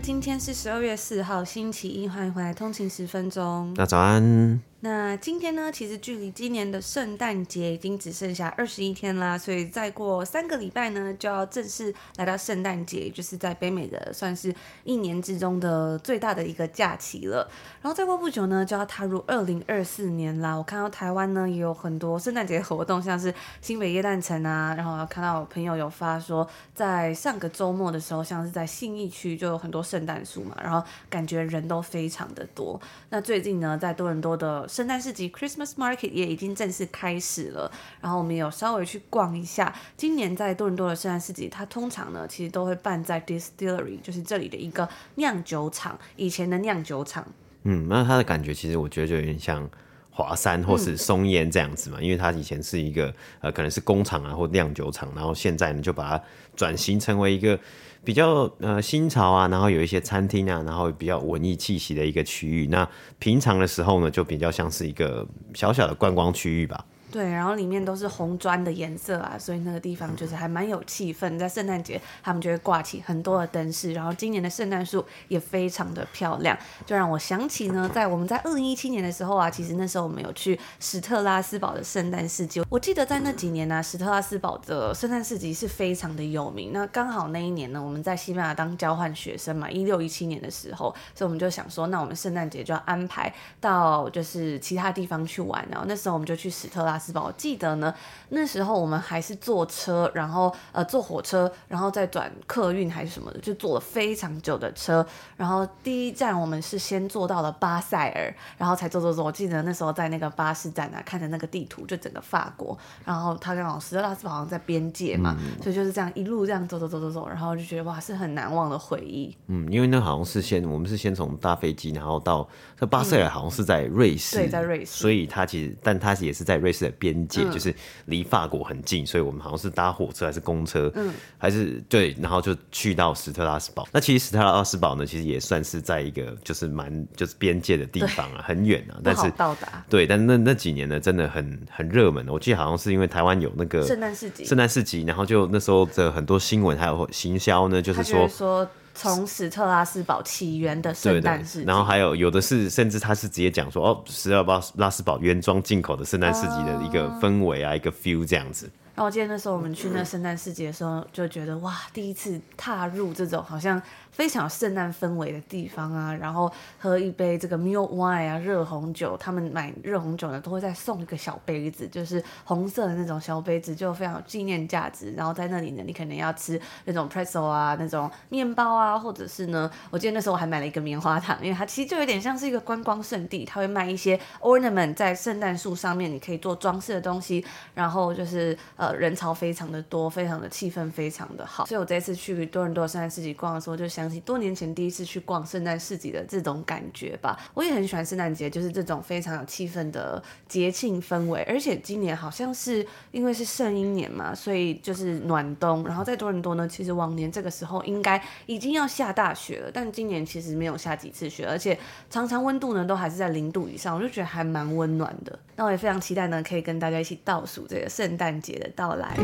今天是十二月四号，星期一，欢迎回来通勤十分钟。那早安。那今天呢，其实距离今年的圣诞节已经只剩下二十一天啦，所以再过三个礼拜呢，就要正式来到圣诞节，就是在北美的算是一年之中的最大的一个假期了。然后再过不久呢，就要踏入二零二四年啦。我看到台湾呢也有很多圣诞节活动，像是新北耶诞城啊，然后看到我朋友有发说，在上个周末的时候，像是在信义区就有很多圣诞树嘛，然后感觉人都非常的多。那最近呢，在多伦多的圣诞市集 Christmas Market 也已经正式开始了，然后我们有稍微去逛一下。今年在多伦多的圣诞市集，它通常呢其实都会办在 Distillery，就是这里的一个酿酒厂，以前的酿酒厂。嗯，那它的感觉其实我觉得就有点像华山或是松烟这样子嘛，因为它以前是一个呃可能是工厂啊或酿酒厂，然后现在呢就把它转型成为一个。比较呃新潮啊，然后有一些餐厅啊，然后比较文艺气息的一个区域。那平常的时候呢，就比较像是一个小小的观光区域吧。对，然后里面都是红砖的颜色啊，所以那个地方就是还蛮有气氛。在圣诞节，他们就会挂起很多的灯饰，然后今年的圣诞树也非常的漂亮，就让我想起呢，在我们在二零一七年的时候啊，其实那时候我们有去史特拉斯堡的圣诞市集。我记得在那几年呢、啊，史特拉斯堡的圣诞市集是非常的有名。那刚好那一年呢，我们在西班牙当交换学生嘛，一六一七年的时候，所以我们就想说，那我们圣诞节就要安排到就是其他地方去玩。然后那时候我们就去史特拉。我记得呢，那时候我们还是坐车，然后呃坐火车，然后再转客运还是什么的，就坐了非常久的车。然后第一站我们是先坐到了巴塞尔，然后才坐坐坐。我记得那时候在那个巴士站啊，看着那个地图，就整个法国。然后他跟老师拉斯堡好像在边界嘛，嗯、所以就是这样一路这样走走走走走，然后就觉得哇，是很难忘的回忆。嗯，因为那好像是先我们是先从大飞机，然后到这巴塞尔，好像是在瑞士，嗯、对，在瑞士。所以他其实，但他也是在瑞士的边界，嗯、就是离法国很近，所以我们好像是搭火车还是公车，嗯，还是对，然后就去到斯特拉斯堡。那其实斯特拉斯堡呢，其实也算是在一个就是蛮就是边界的地方啊，很远啊，但是到达对，但那那几年呢，真的很很热门。我记得好像是因为台湾有那个圣诞市集，圣诞市集，然后就那时候的很多新闻还有行销呢，就是说说。从史特拉斯堡起源的圣诞市集，然后还有有的是，甚至他是直接讲说，哦，史特拉斯堡原装进口的圣诞市集的一个氛围啊，uh、一个 feel 这样子。然后我记得那时候我们去那圣诞市集的时候，就觉得哇，第一次踏入这种好像非常有圣诞氛围的地方啊，然后喝一杯这个 mulled wine 啊，热红酒，他们买热红酒呢都会再送一个小杯子，就是红色的那种小杯子，就非常有纪念价值。然后在那里呢，你可能要吃那种 pretzel 啊，那种面包啊，或者是呢，我记得那时候我还买了一个棉花糖，因为它其实就有点像是一个观光圣地，它会卖一些 ornament 在圣诞树上面，你可以做装饰的东西，然后就是呃。人潮非常的多，非常的气氛非常的好，所以我这次去多伦多圣诞市集逛的时候，就想多年前第一次去逛圣诞市集的这种感觉吧。我也很喜欢圣诞节，就是这种非常有气氛的节庆氛围。而且今年好像是因为是圣婴年嘛，所以就是暖冬。然后在多伦多呢，其实往年这个时候应该已经要下大雪了，但今年其实没有下几次雪，而且常常温度呢都还是在零度以上，我就觉得还蛮温暖的。那我也非常期待呢，可以跟大家一起倒数这个圣诞节的到来。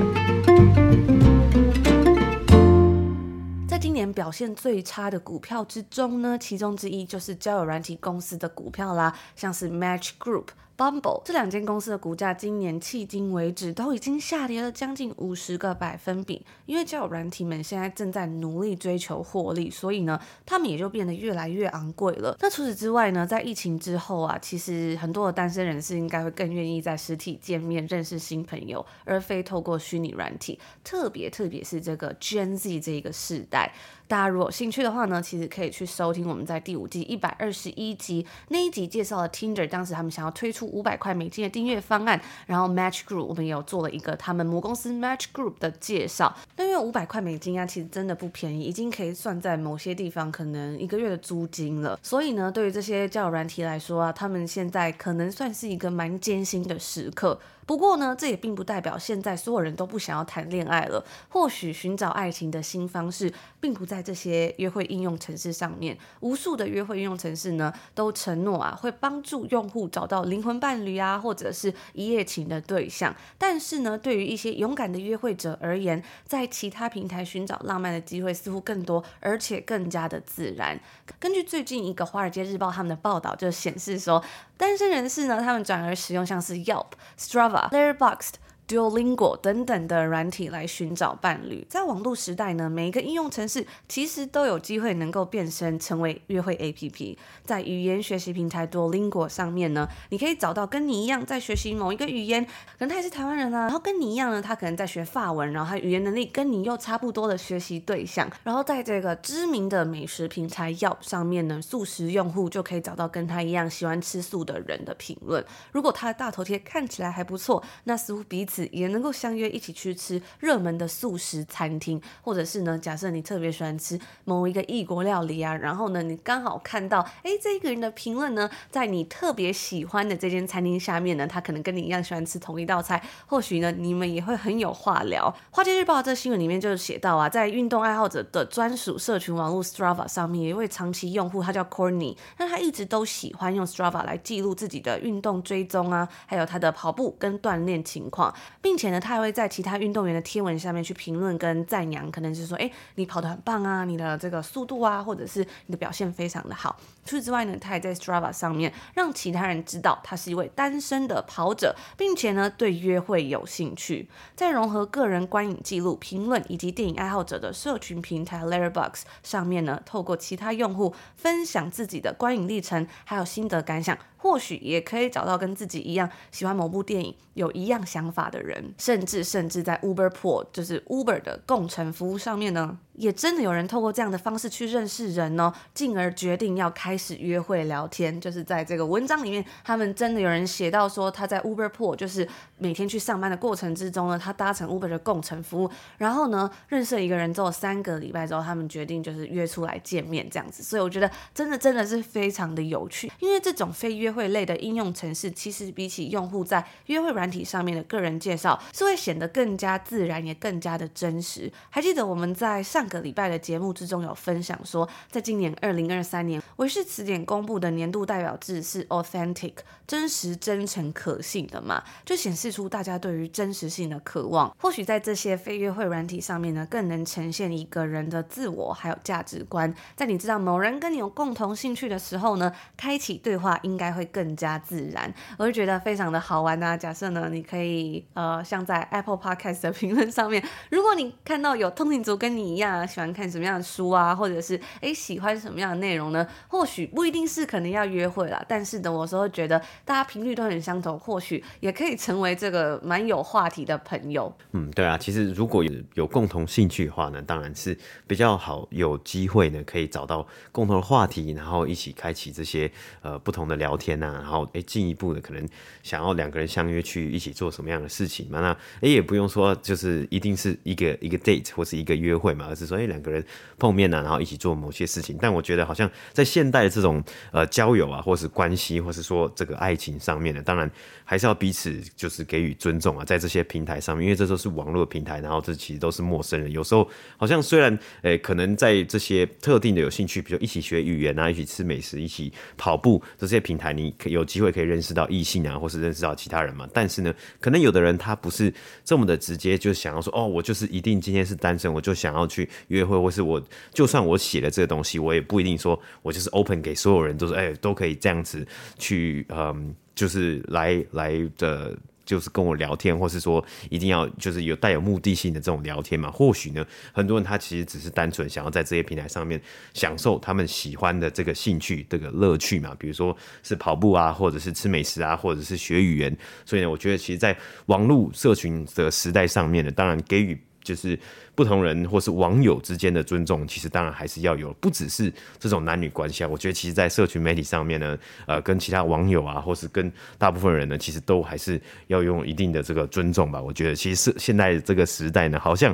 今年表现最差的股票之中呢，其中之一就是交友软体公司的股票啦，像是 Match Group。Bumble 这两间公司的股价今年迄今为止都已经下跌了将近五十个百分比，因为交友软体们现在正在努力追求获利，所以呢，他们也就变得越来越昂贵了。那除此之外呢，在疫情之后啊，其实很多的单身人士应该会更愿意在实体见面认识新朋友，而非透过虚拟软体。特别特别是这个 Gen Z 这一个世代。大家如果有兴趣的话呢，其实可以去收听我们在第五季一百二十一集那一集介绍了 Tinder，当时他们想要推出。五百块美金的订阅方案。然后 Match Group 我们也有做了一个他们母公司 Match Group 的介绍。那因为五百块美金啊，其实真的不便宜，已经可以算在某些地方可能一个月的租金了。所以呢，对于这些交友软体来说啊，他们现在可能算是一个蛮艰辛的时刻。不过呢，这也并不代表现在所有人都不想要谈恋爱了。或许寻找爱情的新方式，并不在这些约会应用程式上面。无数的约会应用程式呢，都承诺啊，会帮助用户找到灵魂伴侣啊，或者是一夜情的对象。但是呢，对于一些勇敢的约会者而言，在其他平台寻找浪漫的机会似乎更多，而且更加的自然。根据最近一个《华尔街日报》他们的报道，就显示说，单身人士呢，他们转而使用像是 Yelp、Strava、Java, boxed. Duolingo 等等的软体来寻找伴侣。在网络时代呢，每一个应用程式其实都有机会能够变身成为约会 APP。在语言学习平台 Duolingo 上面呢，你可以找到跟你一样在学习某一个语言，可能他也是台湾人啊，然后跟你一样呢，他可能在学法文，然后他语言能力跟你又差不多的学习对象。然后在这个知名的美食平台 Yelp 上面呢，素食用户就可以找到跟他一样喜欢吃素的人的评论。如果他的大头贴看起来还不错，那似乎彼此。也能够相约一起去吃热门的素食餐厅，或者是呢，假设你特别喜欢吃某一个异国料理啊，然后呢，你刚好看到，哎，这一个人的评论呢，在你特别喜欢的这间餐厅下面呢，他可能跟你一样喜欢吃同一道菜，或许呢，你们也会很有话聊。华尔街日报这新闻里面就是写到啊，在运动爱好者的专属社群网络 Strava 上面，有一位长期用户，他叫 Corny，那他一直都喜欢用 Strava 来记录自己的运动追踪啊，还有他的跑步跟锻炼情况。并且呢，他还会在其他运动员的贴文下面去评论跟赞扬，可能是说，哎，你跑得很棒啊，你的这个速度啊，或者是你的表现非常的好。除此之外呢，他也在 Strava 上面让其他人知道他是一位单身的跑者，并且呢，对约会有兴趣。在融合个人观影记录、评论以及电影爱好者的社群平台 Letterbox 上面呢，透过其他用户分享自己的观影历程，还有心得感想。或许也可以找到跟自己一样喜欢某部电影、有一样想法的人，甚至甚至在 Uber Pool，就是 Uber 的共乘服务上面呢。也真的有人透过这样的方式去认识人哦，进而决定要开开始约会聊天。就是在这个文章里面，他们真的有人写到说，他在 Uber Pool，就是每天去上班的过程之中呢，他搭乘 Uber 的共乘服务，然后呢，认识了一个人之后，三个礼拜之后，他们决定就是约出来见面这样子。所以我觉得真的真的是非常的有趣，因为这种非约会类的应用程式，其实比起用户在约会软体上面的个人介绍，是会显得更加自然，也更加的真实。还记得我们在上。个礼拜的节目之中有分享说，在今年二零二三年，韦词典公布的年度代表字是 authentic，真实、真诚、可信的嘛，就显示出大家对于真实性的渴望。或许在这些非约会软体上面呢，更能呈现一个人的自我还有价值观。在你知道某人跟你有共同兴趣的时候呢，开启对话应该会更加自然。我就觉得非常的好玩啊。假设呢，你可以呃，像在 Apple Podcast 的评论上面，如果你看到有通勤族跟你一样。喜欢看什么样的书啊，或者是诶喜欢什么样的内容呢？或许不一定是可能要约会啦，但是呢，我有时候觉得大家频率都很相同，或许也可以成为这个蛮有话题的朋友。嗯，对啊，其实如果有有共同兴趣的话呢，当然是比较好，有机会呢可以找到共同的话题，然后一起开启这些呃不同的聊天呐、啊，然后诶进一步的可能想要两个人相约去一起做什么样的事情嘛？那诶也不用说就是一定是一个一个 date 或是一个约会嘛，而是。说哎两个人碰面呢、啊，然后一起做某些事情。但我觉得好像在现代在这种呃交友啊，或是关系，或是说这个爱情上面的，当然还是要彼此就是给予尊重啊，在这些平台上面，因为这都是网络平台，然后这其实都是陌生人。有时候好像虽然诶、可能在这些特定的有兴趣，比如一起学语言啊，一起吃美食，一起跑步这些平台，你有机会可以认识到异性啊，或是认识到其他人嘛。但是呢，可能有的人他不是这么的直接，就想要说哦，我就是一定今天是单身，我就想要去。约会，或是我就算我写了这个东西，我也不一定说我就是 open 给所有人，都是哎都可以这样子去，嗯，就是来来的，就是跟我聊天，或是说一定要就是有带有目的性的这种聊天嘛。或许呢，很多人他其实只是单纯想要在这些平台上面享受他们喜欢的这个兴趣、这个乐趣嘛，比如说是跑步啊，或者是吃美食啊，或者是学语言。所以呢，我觉得其实，在网络社群的时代上面呢，当然给予。就是不同人或是网友之间的尊重，其实当然还是要有，不只是这种男女关系啊。我觉得其实，在社群媒体上面呢，呃，跟其他网友啊，或是跟大部分人呢，其实都还是要用一定的这个尊重吧。我觉得其实是现在这个时代呢，好像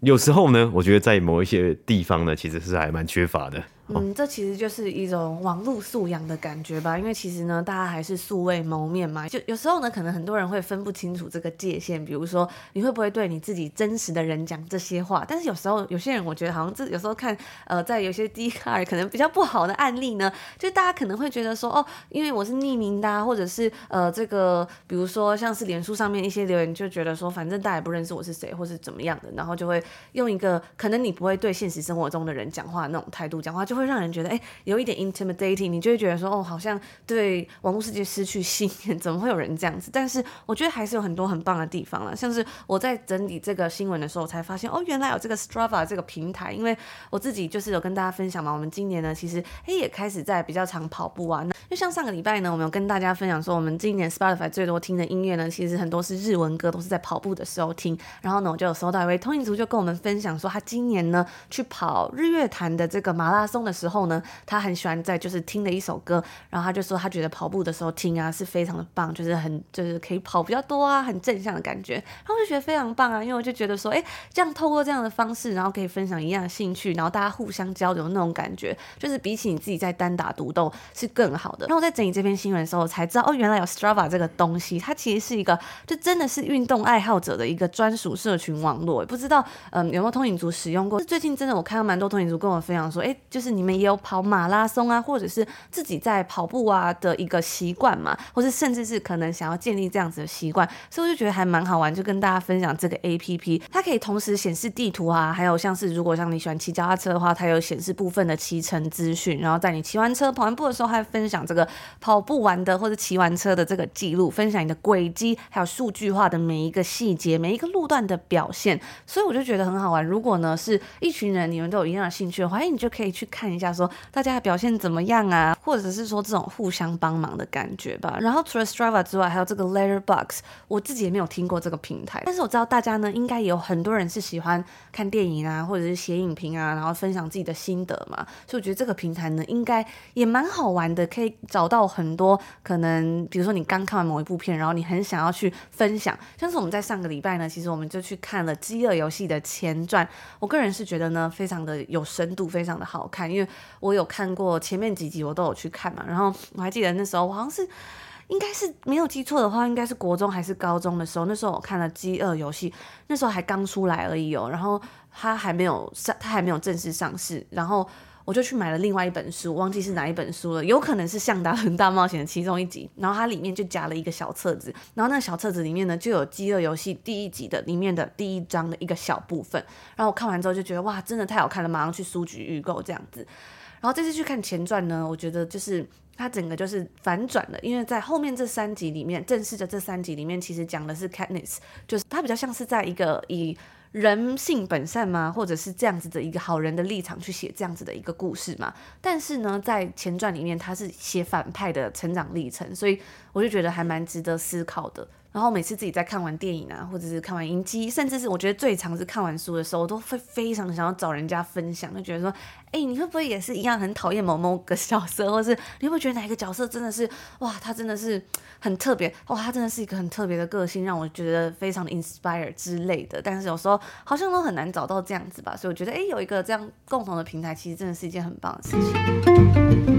有时候呢，我觉得在某一些地方呢，其实是还蛮缺乏的。嗯，这其实就是一种网络素养的感觉吧，因为其实呢，大家还是素未谋面嘛，就有时候呢，可能很多人会分不清楚这个界限，比如说你会不会对你自己真实的人讲这些话，但是有时候有些人，我觉得好像这有时候看，呃，在有些 D 卡可能比较不好的案例呢，就大家可能会觉得说，哦，因为我是匿名的啊，或者是呃，这个比如说像是脸书上面一些留言，就觉得说，反正大家也不认识我是谁，或是怎么样的，然后就会用一个可能你不会对现实生活中的人讲话那种态度讲话，就会会让人觉得，哎。有一点 intimidating，你就会觉得说，哦，好像对网络世界失去信任，怎么会有人这样子？但是我觉得还是有很多很棒的地方啦，像是我在整理这个新闻的时候，我才发现，哦，原来有这个 Strava 这个平台，因为我自己就是有跟大家分享嘛，我们今年呢，其实哎也开始在比较常跑步啊，那就像上个礼拜呢，我们有跟大家分享说，我们今年 Spotify 最多听的音乐呢，其实很多是日文歌，都是在跑步的时候听。然后呢，我就有收到一位通勤族就跟我们分享说，他今年呢去跑日月潭的这个马拉松的时候呢，他很喜欢在就是听了一首歌，然后他就说他觉得跑步的时候听啊是非常的棒，就是很就是可以跑比较多啊，很正向的感觉。然后我就觉得非常棒啊，因为我就觉得说，哎，这样透过这样的方式，然后可以分享一样的兴趣，然后大家互相交流那种感觉，就是比起你自己在单打独斗是更好的。然后我在整理这篇新闻的时候，才知道哦，原来有 Strava 这个东西，它其实是一个就真的是运动爱好者的一个专属社群网络。不知道嗯有没有通影族使用过？最近真的我看到蛮多通影族跟我分享说，哎，就是你们也有跑马拉松啊，或者是自己在跑步啊的一个习惯嘛，或是甚至是可能想要建立这样子的习惯，所以我就觉得还蛮好玩，就跟大家分享这个 APP，它可以同时显示地图啊，还有像是如果像你喜欢骑脚踏车的话，它有显示部分的骑乘资讯，然后在你骑完车、跑完步的时候，还分享这个跑步完的或者骑完车的这个记录，分享你的轨迹，还有数据化的每一个细节、每一个路段的表现，所以我就觉得很好玩。如果呢是一群人，你们都有一样的兴趣的话，哎，你就可以去看看一下，说大家的表现怎么样啊，或者是说这种互相帮忙的感觉吧。然后除了 Strava 之外，还有这个 Letterbox，我自己也没有听过这个平台，但是我知道大家呢应该也有很多人是喜欢看电影啊，或者是写影评啊，然后分享自己的心得嘛。所以我觉得这个平台呢应该也蛮好玩的，可以找到很多可能，比如说你刚看完某一部片，然后你很想要去分享。像是我们在上个礼拜呢，其实我们就去看了《饥饿游戏》的前传，我个人是觉得呢非常的有深度，非常的好看，因为我有看过前面几集，我都有去看嘛。然后我还记得那时候我好像是应该是没有记错的话，应该是国中还是高中的时候，那时候我看了《饥饿游戏》，那时候还刚出来而已哦。然后它还没有上，它还没有正式上市，然后。我就去买了另外一本书，忘记是哪一本书了，有可能是《向达伦大冒险》的其中一集，然后它里面就夹了一个小册子，然后那个小册子里面呢就有《饥饿游戏》第一集的里面的第一章的一个小部分，然后我看完之后就觉得哇，真的太好看了，马上去书局预购这样子。然后这次去看前传呢，我觉得就是它整个就是反转了，因为在后面这三集里面，正式的这三集里面其实讲的是 Katniss，就是它比较像是在一个以。人性本善吗？或者是这样子的一个好人的立场去写这样子的一个故事嘛？但是呢，在前传里面他是写反派的成长历程，所以我就觉得还蛮值得思考的。然后每次自己在看完电影啊，或者是看完影集，甚至是我觉得最常是看完书的时候，我都会非常想要找人家分享，就觉得说，哎，你会不会也是一样很讨厌某某个角色，或是你会不会觉得哪一个角色真的是哇，他真的是很特别，哇，他真的是一个很特别的个性，让我觉得非常的 inspire 之类的。但是有时候好像都很难找到这样子吧，所以我觉得，哎，有一个这样共同的平台，其实真的是一件很棒的事情。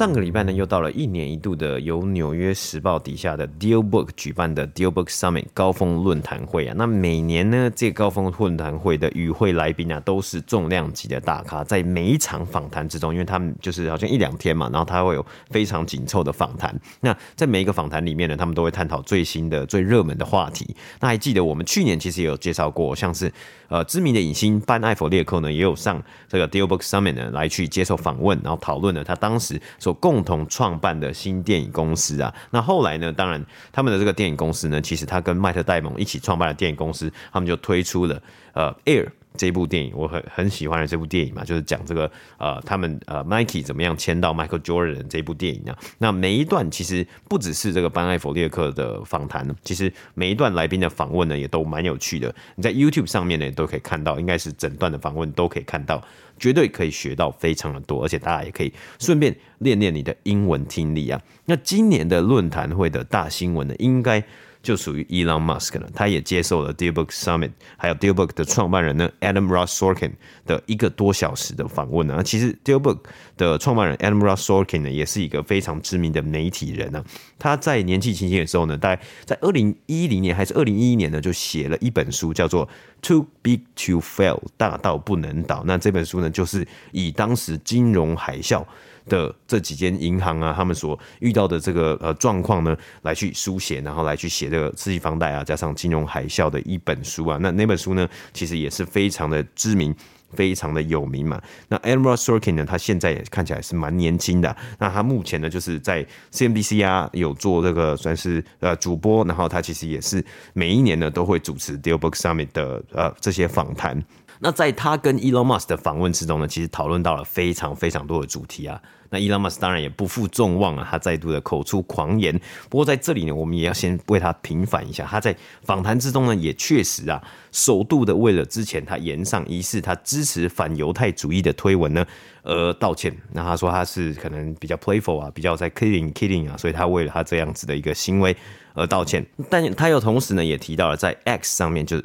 上个礼拜呢，又到了一年一度的由纽约时报底下的 DealBook 举办的 DealBook Summit 高峰论坛会啊。那每年呢，这高峰论坛会的与会来宾啊，都是重量级的大咖。在每一场访谈之中，因为他们就是好像一两天嘛，然后他会有非常紧凑的访谈。那在每一个访谈里面呢，他们都会探讨最新的、最热门的话题。那还记得我们去年其实也有介绍过，像是呃知名的影星班艾佛列克呢，也有上这个 DealBook Summit 呢来去接受访问，然后讨论了他当时所共同创办的新电影公司啊，那后来呢？当然，他们的这个电影公司呢，其实他跟迈特戴蒙一起创办的电影公司，他们就推出了呃 Air 这部电影，我很很喜欢的这部电影嘛，就是讲这个呃，他们呃，Nike 怎么样签到 Michael Jordan 这部电影啊。那每一段其实不只是这个班艾弗列克的访谈，其实每一段来宾的访问呢，也都蛮有趣的。你在 YouTube 上面呢，都可以看到，应该是整段的访问都可以看到，绝对可以学到非常的多，而且大家也可以顺便练练你的英文听力啊。那今年的论坛会的大新闻呢，应该。就属于 Elon Musk 了，他也接受了 DealBook Summit，还有 DealBook 的创办人呢 Adam Ross Sorkin 的一个多小时的访问呢。其实 DealBook 的创办人 Adam Ross Sorkin 呢，也是一个非常知名的媒体人呢。他在年纪轻轻的时候呢，大概在二零一零年还是二零一一年呢，就写了一本书，叫做 Too Big to Fail，大到不能倒。那这本书呢，就是以当时金融海啸。的这几间银行啊，他们所遇到的这个呃状况呢，来去书写，然后来去写这个次级房贷啊，加上金融海啸的一本书啊。那那本书呢，其实也是非常的知名，非常的有名嘛。那 Adam Ross Sorkin 呢，他现在也看起来是蛮年轻的。那他目前呢，就是在 CNBC 啊有做这个算是呃主播，然后他其实也是每一年呢都会主持 DealBook Summit 的呃这些访谈。那在他跟 Elon Musk 的访问之中呢，其实讨论到了非常非常多的主题啊。那 Elon Musk 当然也不负众望啊，他再度的口出狂言。不过在这里呢，我们也要先为他平反一下。他在访谈之中呢，也确实啊，首度的为了之前他言上疑似他支持反犹太主义的推文呢而道歉。那他说他是可能比较 playful 啊，比较在 killing killing 啊，所以他为了他这样子的一个行为而道歉。但他又同时呢，也提到了在 X 上面，就是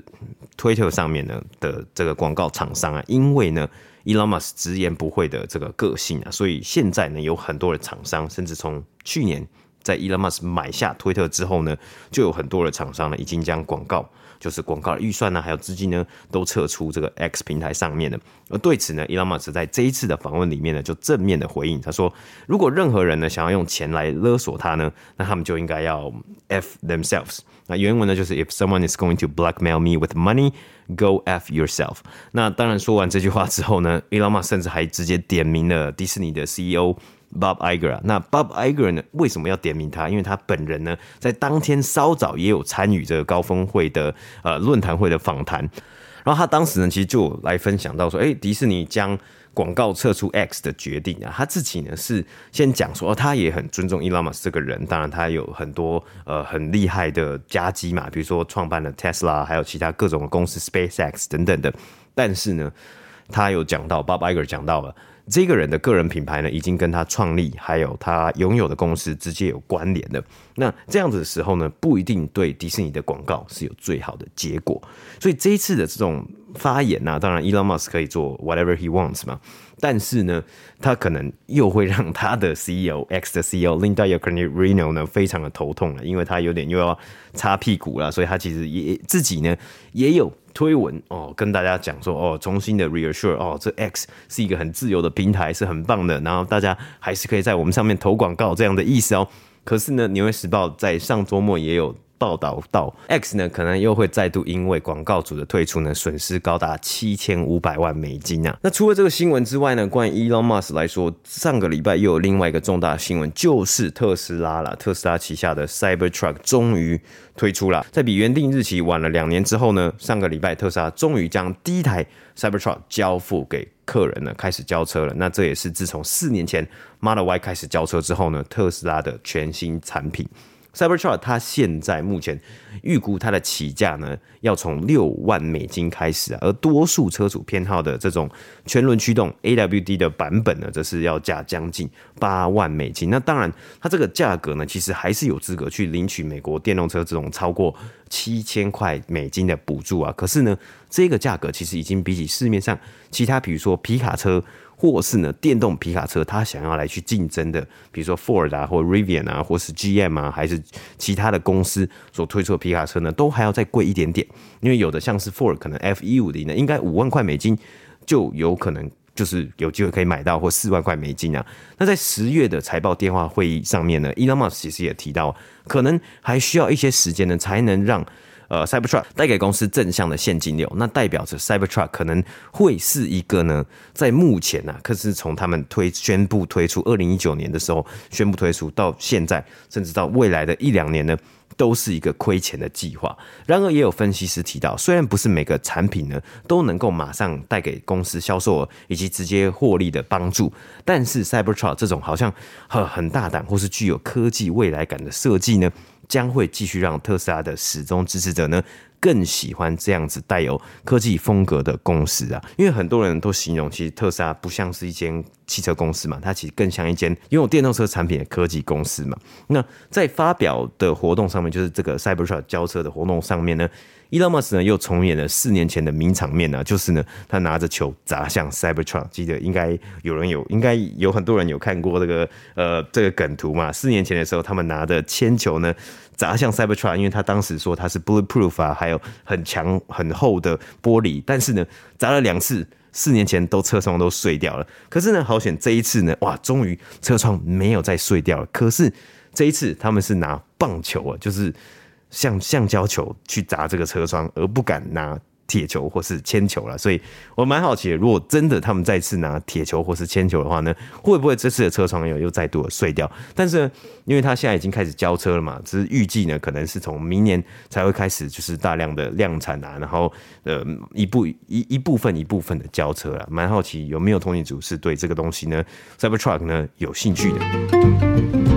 Twitter 上面呢的这个广告厂商啊，因为呢。Elon Musk 直言不讳的这个个性啊，所以现在呢，有很多的厂商，甚至从去年在 Elon Musk 买下推特之后呢，就有很多的厂商呢，已经将广告，就是广告的预算呢，还有资金呢，都撤出这个 X 平台上面的。而对此呢，Elon Musk 在这一次的访问里面呢，就正面的回应，他说：“如果任何人呢，想要用钱来勒索他呢，那他们就应该要 F themselves。”那原文呢，就是 “If someone is going to blackmail me with money”。Go f yourself。那当然，说完这句话之后呢，Elon Musk 甚至还直接点名了迪士尼的 CEO Bob Iger。那 Bob Iger 呢，为什么要点名他？因为他本人呢，在当天稍早也有参与这个高峰会的呃论坛会的访谈。然后他当时呢，其实就来分享到说，哎，迪士尼将。广告撤出 X 的决定啊，他自己呢是先讲说，哦，他也很尊重 Elon Musk 这个人，当然他有很多呃很厉害的佳绩嘛，比如说创办了 Tesla，还有其他各种公司 SpaceX 等等的。但是呢，他有讲到 Bob Iger 讲到了。这个人的个人品牌呢，已经跟他创立还有他拥有的公司直接有关联的。那这样子的时候呢，不一定对迪士尼的广告是有最好的结果。所以这一次的这种发言呢、啊，当然 Elon Musk 可以做 whatever he wants 嘛，但是呢，他可能又会让他的 CEO X 的 CEO Linda Yaccarino 呢非常的头痛了，因为他有点又要擦屁股了，所以他其实也自己呢也有。推文哦，跟大家讲说哦，重新的 reassure 哦，这 X 是一个很自由的平台，是很棒的，然后大家还是可以在我们上面投广告这样的意思哦。可是呢，《纽约时报》在上周末也有。报道到 X 呢，可能又会再度因为广告主的退出呢，损失高达七千五百万美金啊。那除了这个新闻之外呢，关于 Elon Musk 来说，上个礼拜又有另外一个重大新闻，就是特斯拉了。特斯拉旗下的 Cybertruck 终于推出了，在比原定日期晚了两年之后呢，上个礼拜特斯拉终于将第一台 Cybertruck 交付给客人了，开始交车了。那这也是自从四年前 Model Y 开始交车之后呢，特斯拉的全新产品。Cybertruck 它现在目前预估它的起价呢，要从六万美金开始啊，而多数车主偏好的这种全轮驱动 AWD 的版本呢，则是要价将近八万美金。那当然，它这个价格呢，其实还是有资格去领取美国电动车这种超过七千块美金的补助啊。可是呢，这个价格其实已经比起市面上其他，比如说皮卡车。或是呢，电动皮卡车，它想要来去竞争的，比如说 Ford 啊，或 Rivian 啊，或是 GM 啊，还是其他的公司所推出的皮卡车呢，都还要再贵一点点。因为有的像是 Ford，可能 F-150 呢，应该五万块美金就有可能就是有机会可以买到，或四万块美金啊。那在十月的财报电话会议上面呢，Elon Musk 其实也提到，可能还需要一些时间呢，才能让。呃，Cybertruck 带给公司正向的现金流，那代表着 Cybertruck 可能会是一个呢，在目前呢、啊，可是从他们推宣布推出二零一九年的时候宣布推出到现在，甚至到未来的一两年呢，都是一个亏钱的计划。然而，也有分析师提到，虽然不是每个产品呢都能够马上带给公司销售额以及直接获利的帮助，但是 Cybertruck 这种好像很很大胆或是具有科技未来感的设计呢，将会继续让特斯拉的始终支持者呢更喜欢这样子带有科技风格的公司啊，因为很多人都形容，其实特斯拉不像是一间汽车公司嘛，它其实更像一间拥有电动车产品的科技公司嘛。那在发表的活动上面，就是这个 Cybertruck 交车的活动上面呢。Elon Musk 呢又重演了四年前的名场面呢，就是呢他拿着球砸向 Cybertruck，记得应该有人有，应该有很多人有看过这个呃这个梗图嘛。四年前的时候，他们拿着铅球呢砸向 Cybertruck，因为他当时说他是 bulletproof 啊，还有很强很厚的玻璃，但是呢砸了两次，四年前都车窗都碎掉了。可是呢好险这一次呢，哇，终于车窗没有再碎掉了。可是这一次他们是拿棒球啊，就是。像橡胶球去砸这个车窗，而不敢拿铁球或是铅球了。所以我蛮好奇的，如果真的他们再次拿铁球或是铅球的话呢，会不会这次的车窗又又再度的碎掉？但是，因为他现在已经开始交车了嘛，只是预计呢，可能是从明年才会开始，就是大量的量产啊，然后呃一部一一部分一部分的交车了。蛮好奇有没有通勤组是对这个东西呢，Cybertruck 呢有兴趣的。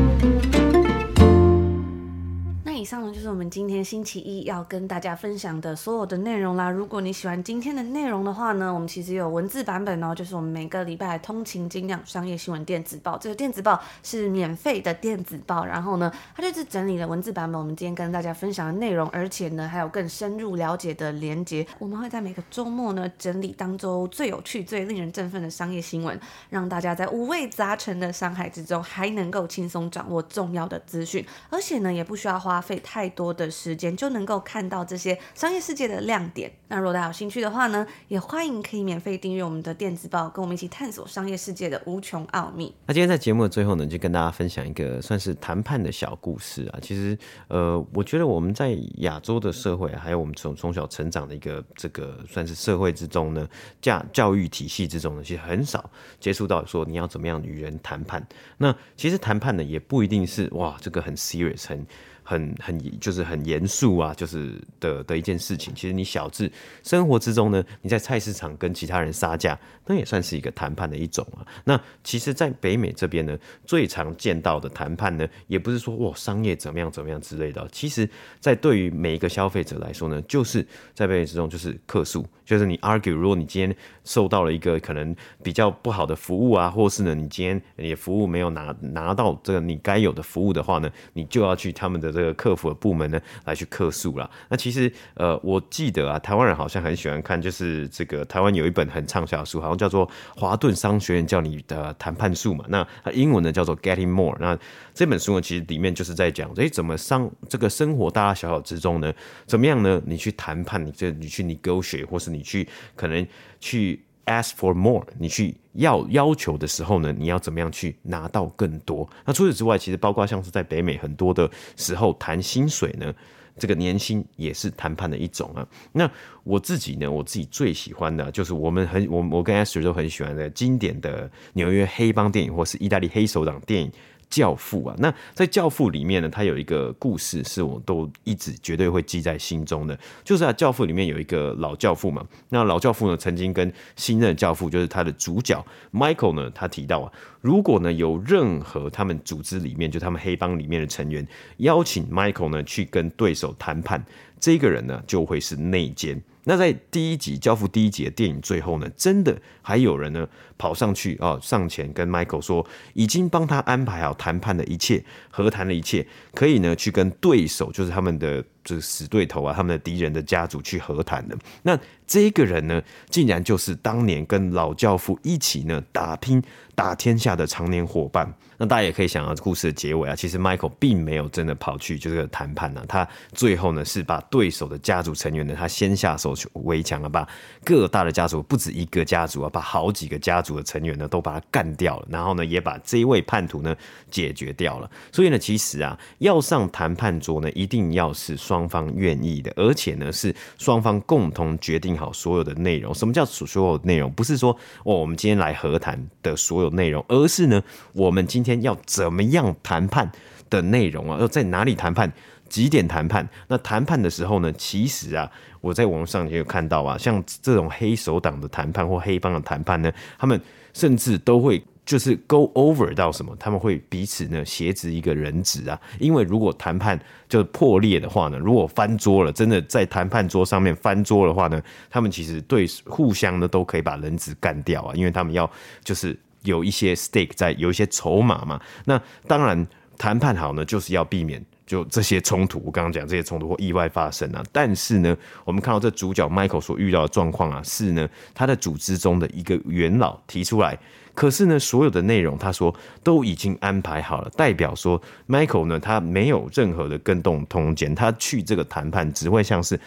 以上呢就是我们今天星期一要跟大家分享的所有的内容啦。如果你喜欢今天的内容的话呢，我们其实有文字版本哦，就是我们每个礼拜通勤精酿商业新闻电子报，这个电子报是免费的电子报。然后呢，它就是整理了文字版本，我们今天跟大家分享的内容，而且呢还有更深入了解的连结。我们会在每个周末呢整理当周最有趣、最令人振奋的商业新闻，让大家在五味杂陈的商海之中还能够轻松掌握重要的资讯，而且呢也不需要花费太多的时间就能够看到这些商业世界的亮点。那如果大家有兴趣的话呢，也欢迎可以免费订阅我们的电子报，跟我们一起探索商业世界的无穷奥秘。那今天在节目的最后呢，就跟大家分享一个算是谈判的小故事啊。其实，呃，我觉得我们在亚洲的社会，还有我们从从小成长的一个这个算是社会之中呢，教教育体系之中呢，其实很少接触到说你要怎么样与人谈判。那其实谈判呢，也不一定是哇，这个很 serious 很。很很就是很严肃啊，就是的的一件事情。其实你小至生活之中呢，你在菜市场跟其他人杀价，那也算是一个谈判的一种啊。那其实，在北美这边呢，最常见到的谈判呢，也不是说哇商业怎么样怎么样之类的。其实，在对于每一个消费者来说呢，就是在北美之中就是客诉，就是你 argue，如果你今天受到了一个可能比较不好的服务啊，或是呢你今天你的服务没有拿拿到这个你该有的服务的话呢，你就要去他们的。这个客服的部门呢，来去客诉啦。那其实，呃，我记得啊，台湾人好像很喜欢看，就是这个台湾有一本很畅销的书，好像叫做《华顿商学院教你的谈判术》嘛。那它英文呢叫做 Getting More。那这本书呢，其实里面就是在讲，诶，怎么商这个生活大大小小之中呢，怎么样呢？你去谈判，你这你去 negotiate，或是你去可能去。Ask for more，你去要要求的时候呢，你要怎么样去拿到更多？那除此之外，其实包括像是在北美很多的时候谈薪水呢，这个年薪也是谈判的一种啊。那我自己呢，我自己最喜欢的就是我们很我我跟 Esther 都很喜欢的经典的纽约黑帮电影，或是意大利黑手党电影。教父啊，那在教父里面呢，他有一个故事是我都一直绝对会记在心中的，就是啊，教父里面有一个老教父嘛，那老教父呢曾经跟新任教父，就是他的主角 Michael 呢，他提到啊，如果呢有任何他们组织里面，就他们黑帮里面的成员邀请 Michael 呢去跟对手谈判，这个人呢就会是内奸。那在第一集《教父》第一集的电影最后呢，真的还有人呢跑上去啊，上前跟 Michael 说，已经帮他安排好谈判的一切，和谈的一切，可以呢去跟对手，就是他们的这个死对头啊，他们的敌人的家族去和谈的。那这个人呢，竟然就是当年跟老教父一起呢打拼打天下的常年伙伴。那大家也可以想到故事的结尾啊，其实 Michael 并没有真的跑去就这个谈判呢，他最后呢是把对手的家族成员呢，他先下手围墙啊，把各大的家族不止一个家族啊，把好几个家族的成员呢都把他干掉了，然后呢也把这一位叛徒呢解决掉了。所以呢，其实啊，要上谈判桌呢，一定要是双。方愿意的，而且呢是双方共同决定好所有的内容。什么叫所有内容？不是说哦，我们今天来和谈的所有内容，而是呢，我们今天要怎么样谈判的内容啊？要在哪里谈判？几点谈判？那谈判的时候呢？其实啊，我在网上也有看到啊，像这种黑手党的谈判或黑帮的谈判呢，他们甚至都会。就是 go over 到什么，他们会彼此呢挟持一个人质啊，因为如果谈判就破裂的话呢，如果翻桌了，真的在谈判桌上面翻桌的话呢，他们其实对互相呢都可以把人质干掉啊，因为他们要就是有一些 stake 在，有一些筹码嘛。那当然谈判好呢，就是要避免就这些冲突，我刚刚讲这些冲突或意外发生啊。但是呢，我们看到这主角 Michael 所遇到的状况啊，是呢他的组织中的一个元老提出来。可是呢，所有的内容他说都已经安排好了，代表说 Michael 呢，他没有任何的更动空间，他去这个谈判只会像是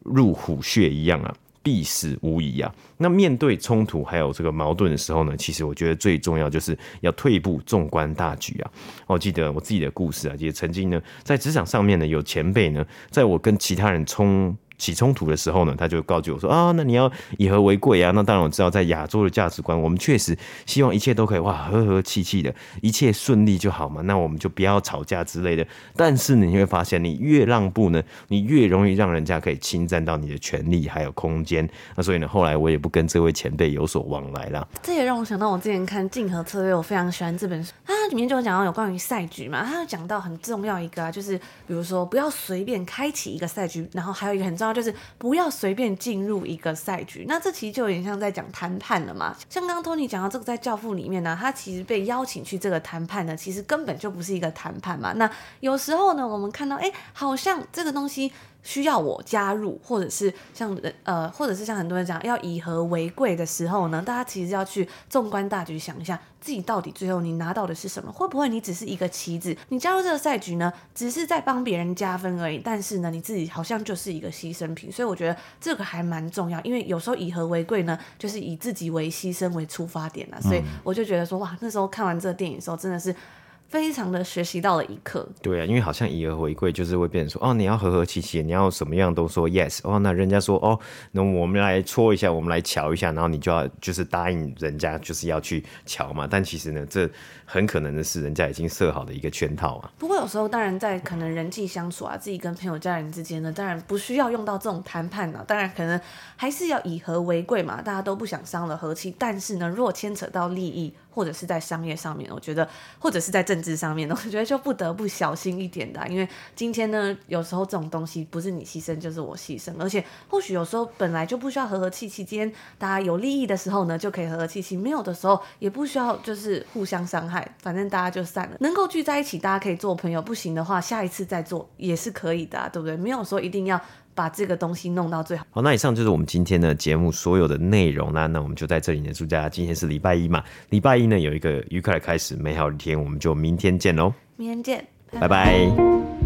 入虎穴一样啊，必死无疑啊。那面对冲突还有这个矛盾的时候呢，其实我觉得最重要就是要退一步，纵观大局啊。我记得我自己的故事啊，也曾经呢在职场上面呢有前辈呢，在我跟其他人冲。起冲突的时候呢，他就告诫我说啊，那你要以和为贵啊。那当然我知道，在亚洲的价值观，我们确实希望一切都可以哇和和气气的，一切顺利就好嘛。那我们就不要吵架之类的。但是，你会发现，你越让步呢，你越容易让人家可以侵占到你的权利还有空间。那所以呢，后来我也不跟这位前辈有所往来了。这也让我想到我之前看《竞合策略》，我非常喜欢这本书。它里面就讲到有关于赛局嘛，它讲到很重要一个啊，就是比如说不要随便开启一个赛局，然后还有一个很重要就是不要随便进入一个赛局。那这其实就有点像在讲谈判了嘛。像刚刚 Tony 讲到这个在《教父》里面呢，他其实被邀请去这个谈判呢，其实根本就不是一个谈判嘛。那有时候呢，我们看到哎，好像这个东西。需要我加入，或者是像呃，或者是像很多人讲要以和为贵的时候呢，大家其实要去纵观大局，想一下自己到底最后你拿到的是什么？会不会你只是一个棋子？你加入这个赛局呢，只是在帮别人加分而已。但是呢，你自己好像就是一个牺牲品。所以我觉得这个还蛮重要，因为有时候以和为贵呢，就是以自己为牺牲为出发点啊。所以我就觉得说，哇，那时候看完这个电影的时候，真的是。非常的学习到了一课。对啊，因为好像以和为贵，就是会变成说，哦，你要和和气气，你要什么样都说 yes，哦，那人家说，哦，那我们来搓一下，我们来瞧一下，然后你就要就是答应人家，就是要去瞧嘛。但其实呢，这很可能的是人家已经设好的一个圈套啊。不过有时候，当然在可能人际相处啊，自己跟朋友、家人之间呢，当然不需要用到这种谈判啊，当然可能还是要以和为贵嘛，大家都不想伤了和气。但是呢，如果牵扯到利益，或者是在商业上面，我觉得，或者是在政治上面的，我觉得就不得不小心一点的，因为今天呢，有时候这种东西不是你牺牲就是我牺牲，而且或许有时候本来就不需要和和气气，今天大家有利益的时候呢，就可以和和气气；没有的时候也不需要，就是互相伤害，反正大家就散了。能够聚在一起，大家可以做朋友；不行的话，下一次再做也是可以的啊，对不对？没有说一定要。把这个东西弄到最好。好，那以上就是我们今天的节目所有的内容啦。那我们就在这里呢，祝大家今天是礼拜一嘛，礼拜一呢有一个愉快的开始，美好的一天，我们就明天见喽。明天见，拜拜。拜拜。